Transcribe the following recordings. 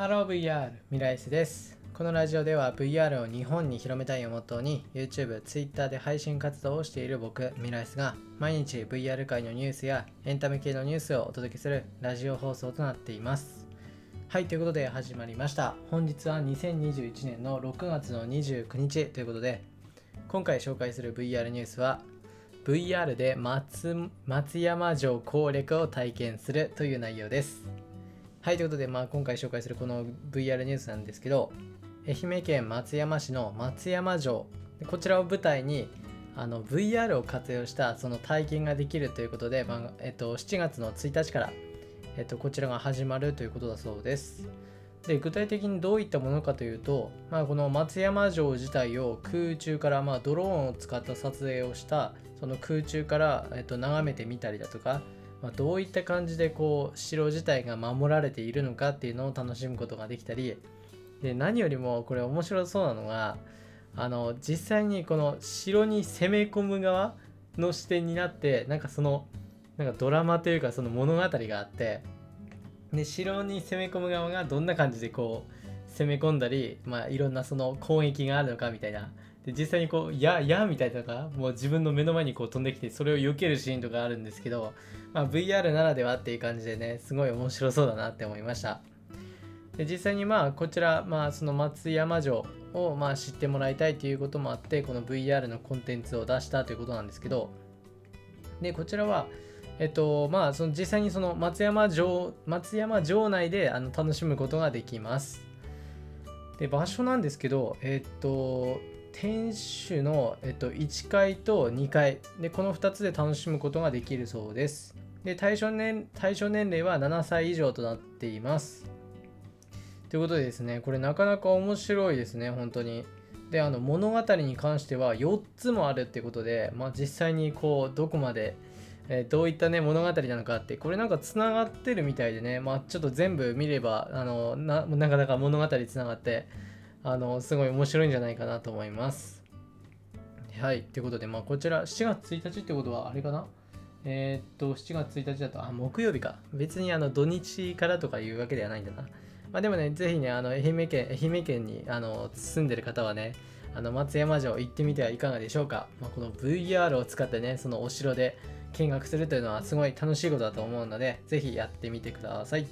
ハロー VR ミライスです。このラジオでは VR を日本に広めたいをモットーに YouTube、Twitter で配信活動をしている僕ミライスが毎日 VR 界のニュースやエンタメ系のニュースをお届けするラジオ放送となっています。はいということで始まりました。本日は2021年の6月の29日ということで今回紹介する VR ニュースは VR で松松山城攻略を体験するという内容です。はい、ということで、まあ、今回紹介するこの VR ニュースなんですけど、愛媛県松山市の松山城、こちらを舞台にあの VR を活用したその体験ができるということで、まあえっと、7月の1日から、えっと、こちらが始まるということだそうです。で具体的にどういったものかというと、まあ、この松山城自体を空中から、まあ、ドローンを使った撮影をしたその空中から、えっと、眺めてみたりだとかまあ、どういった感じでこう城自体が守られているのかっていうのを楽しむことができたりで何よりもこれ面白そうなのがあの実際にこの城に攻め込む側の視点になってなんかそのなんかドラマというかその物語があってで城に攻め込む側がどんな感じでこう攻め込んだり、まあ、いろんなその攻撃があるのかみたいな。で実際にこう「や」やみたいなのがもう自分の目の前にこう飛んできてそれを避けるシーンとかあるんですけど、まあ、VR ならではっていう感じでねすごい面白そうだなって思いました。で実際にまあこちら、まあ、その松山城をまあ知ってもらいたいということもあってこの VR のコンテンツを出したということなんですけどでこちらはえっとまあその実際にその松山城松山城内であの楽しむことができます。で場所なんですけどえっと天守の、えっと、1階と2階。でこの2つで楽しむことができるそうです。で対象年対象年齢は7歳以上となっています。ということでですねこれなかなか面白いですね本当に。であの物語に関しては4つもあるってことで、まあ、実際にこうどこまで、え、どういったね物語なのかってこれなんかつながってるみたいでねまあちょっと全部見ればあのなかなか物語つながってあのすごい面白いんじゃないかなと思います。はい、ということで、まあ、こちら7月1日ってことはあれかな？えー、っと、7月1日だと、あ、木曜日か。別にあの土日からとかいうわけではないんだな。まあ、でもね、ぜひね、あの愛媛県、愛媛県にあの住んでる方はね、あの松山城行ってみてはいかがでしょうか。まあ、この VR を使ってね、そのお城で見学するというのはすごい楽しいことだと思うので、ぜひやってみてください。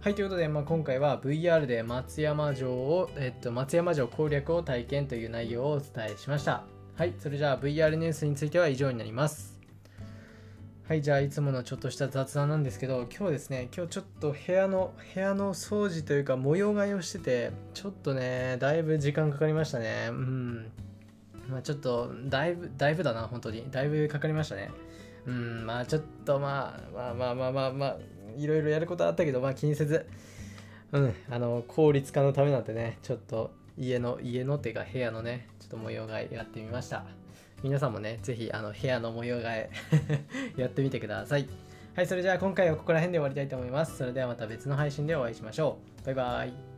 はい、ということで、まあ、今回は VR で松山城を、えっと、松山城攻略を体験という内容をお伝えしました。はい、それじゃあ VR ニュースについては以上になります。はい、じゃあいつものちょっとした雑談なんですけど、今日ですね、今日ちょっと部屋の、部屋の掃除というか模様替えをしてて、ちょっとね、だいぶ時間かかりましたね。うん。まあちょっと、だいぶ、だいぶだな、本当に。だいぶかかりましたね。うん、まあちょっとまあ、まあまあまあまあまあ、いろいろやることあったけど、まあ気にせず、うん、あの、効率化のためなんてね、ちょっと家の、家のっていうか部屋のね、ちょっと模様替えやってみました。皆さんもね、ぜひあの部屋の模様替え やってみてください。はい、それじゃあ今回はここら辺で終わりたいと思います。それではまた別の配信でお会いしましょう。バイバイ。